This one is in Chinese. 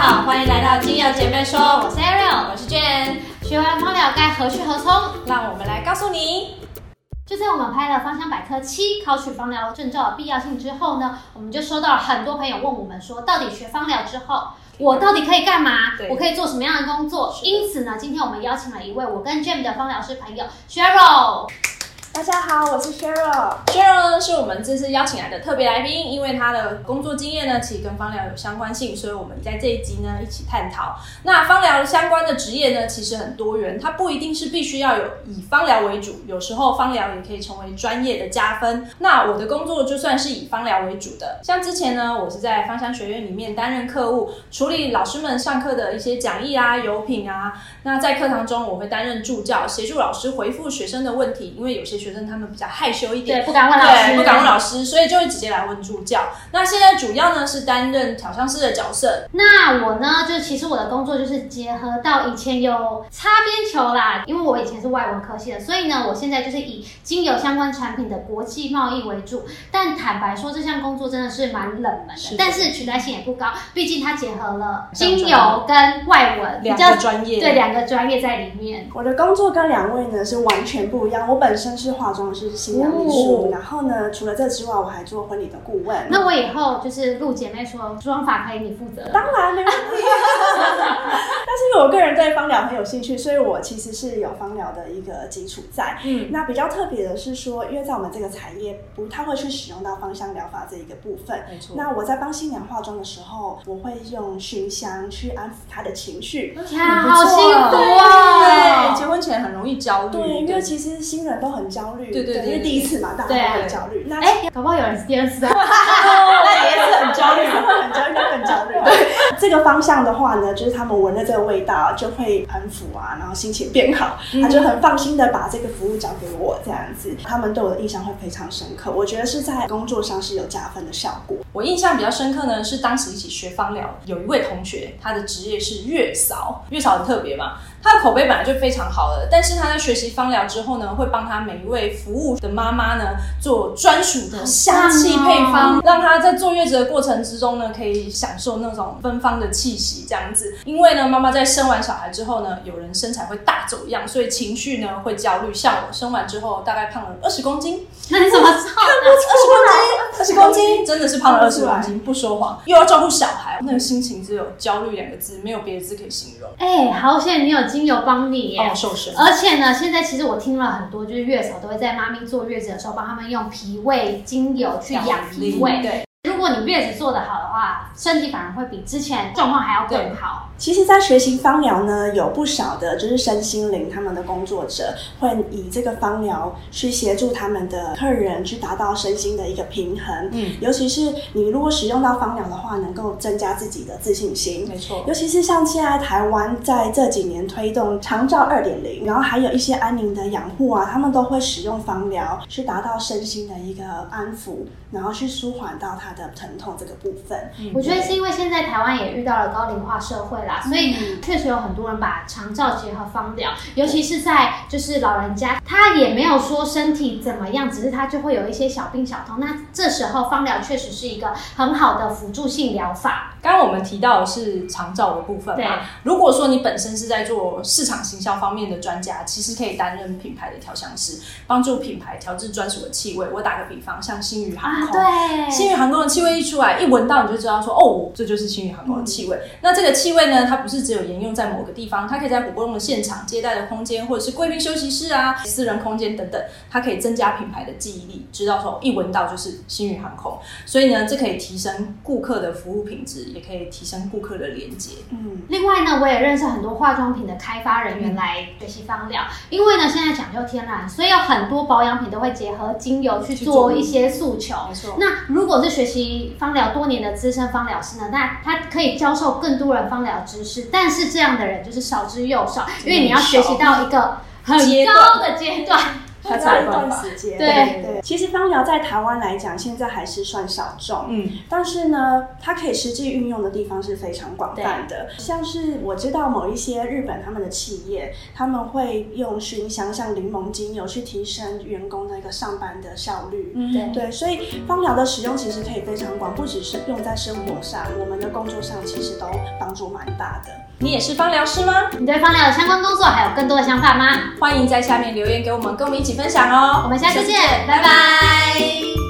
好，欢迎来到精油姐妹说，我是 Ariel，我是 Jane。学完芳疗该何去何从？让我们来告诉你。就在我们拍了《芳香百科七：考取芳疗证照的必要性》之后呢，我们就收到了很多朋友问我们说，到底学芳疗之后，我到底可以干嘛？我可以做什么样的工作？因此呢，今天我们邀请了一位我跟 Jane 的芳疗师朋友 Cheryl。大家好，我是 Cheryl。Cheryl 呢是我们这次邀请来的特别来宾，因为他的工作经验呢，其实跟芳疗有相关性，所以我们在这一集呢一起探讨。那芳疗相关的职业呢，其实很多元，它不一定是必须要有以芳疗为主，有时候芳疗也可以成为专业的加分。那我的工作就算是以芳疗为主的，像之前呢，我是在芳香学院里面担任课务，处理老师们上课的一些讲义啊、油品啊。那在课堂中，我会担任助教，协助老师回复学生的问题，因为有些学生他们比较害羞一点，对，不敢问老师，不敢问老师，所以就会直接来问助教。那现在主要呢是担任调香师的角色。那我呢，就其实我的工作就是结合到以前有擦边球啦，因为我以前是外文科系的，所以呢，我现在就是以精油相关产品的国际贸易为主。但坦白说，这项工作真的是蛮冷门的，但是取代性也不高，毕竟它结合了精油跟外文两个专业，对两个专业在里面。我的工作跟两位呢是完全不一样，我本身是化妆师。新娘秘书，然后呢？除了这之外，我还做婚礼的顾问。那我以后就是录姐妹说妆法可以你负责，当然没问题。但是因为我个人对芳疗很有兴趣，所以我其实是有芳疗的一个基础在。嗯，那比较特别的是说，因为在我们这个产业不太会去使用到芳香疗法这一个部分。没错。那我在帮新娘化妆的时候，我会用熏香去安抚她的情绪。天，好幸福啊！对，结婚前很容易焦虑。对，因为其实新人都很焦虑。对对。因为第一次嘛，大家都很焦虑。那哎，搞不好有人是第二次焦虑，很焦虑，更焦虑。对，这个方向的话呢，就是他们闻了这个味道就会安抚啊，然后心情变好，他就很放心的把这个服务交给我这样子，他们对我的印象会非常深刻。我觉得是在工作上是有加分的效果。我印象比较深刻呢，是当时一起学芳疗，有一位同学，他的职业是月嫂，月嫂很特别嘛。他的口碑本来就非常好了，但是他在学习芳疗之后呢，会帮他每一位服务的妈妈呢做专属的香气配方，让他在坐月子的过程之中呢，可以享受那种芬芳的气息，这样子。因为呢，妈妈在生完小孩之后呢，有人身材会大走样，所以情绪呢会焦虑。像我生完之后，大概胖了二十公斤，那你怎么 知道？二十公斤，二十公斤，真的是胖了二十公斤，不说谎。又要照顾小孩，那个心情只有焦虑两个字，没有别的字可以形容。哎，好险你有。精油帮你耶，瘦身。而且呢，现在其实我听了很多，就是月嫂都会在妈咪坐月子的时候，帮他们用脾胃精油去养脾胃。对。如果你月子做得好的话，身体反而会比之前状况还要更好。其实，在学习芳疗呢，有不少的就是身心灵他们的工作者会以这个芳疗去协助他们的客人去达到身心的一个平衡。嗯，尤其是你如果使用到芳疗的话，能够增加自己的自信心。没错，尤其是像现在台湾在这几年推动长照二点零，然后还有一些安宁的养护啊，他们都会使用芳疗去达到身心的一个安抚，然后去舒缓到他的疼痛这个部分。嗯我觉得是因为现在台湾也遇到了高龄化社会。所以确实有很多人把长照结合芳疗，尤其是在就是老人家，他也没有说身体怎么样，只是他就会有一些小病小痛。那这时候芳疗确实是一个很好的辅助性疗法。刚刚我们提到的是长照的部分嘛？如果说你本身是在做市场行销方面的专家，其实可以担任品牌的调香师，帮助品牌调制专属的气味。我打个比方，像新宇航空，对，新宇航空的气味一出来，一闻到你就知道说，哦，这就是新宇航空的气味。那这个气味呢？它不是只有沿用在某个地方，它可以在活动的现场、接待的空间，或者是贵宾休息室啊、私人空间等等，它可以增加品牌的记忆力，知道说一闻到就是星宇航空。所以呢，这可以提升顾客的服务品质，也可以提升顾客的连接。嗯，另外呢，我也认识很多化妆品的开发人员来学习芳疗，因为呢，现在讲究天然，所以有很多保养品都会结合精油去做一些诉求。没错。那如果是学习芳疗多年的资深芳疗师呢，那他可以教授更多人芳疗。知识，但是这样的人就是少之又少，因为你要学习到一个很高的阶段。它要一段。时间。对对，其实芳疗在台湾来讲，现在还是算小众。嗯，但是呢，它可以实际运用的地方是非常广泛的。像是我知道某一些日本他们的企业，他们会用熏香，像柠檬精油去提升员工的一个上班的效率。嗯对对，所以芳疗的使用其实可以非常广，不只是用在生活上，我们的工作上其实都帮助蛮大的。你也是芳疗师吗？你对芳疗的相关工作还有更多的想法吗？欢迎在下面留言给我们，跟我们一起分享哦。我们下次见，拜拜。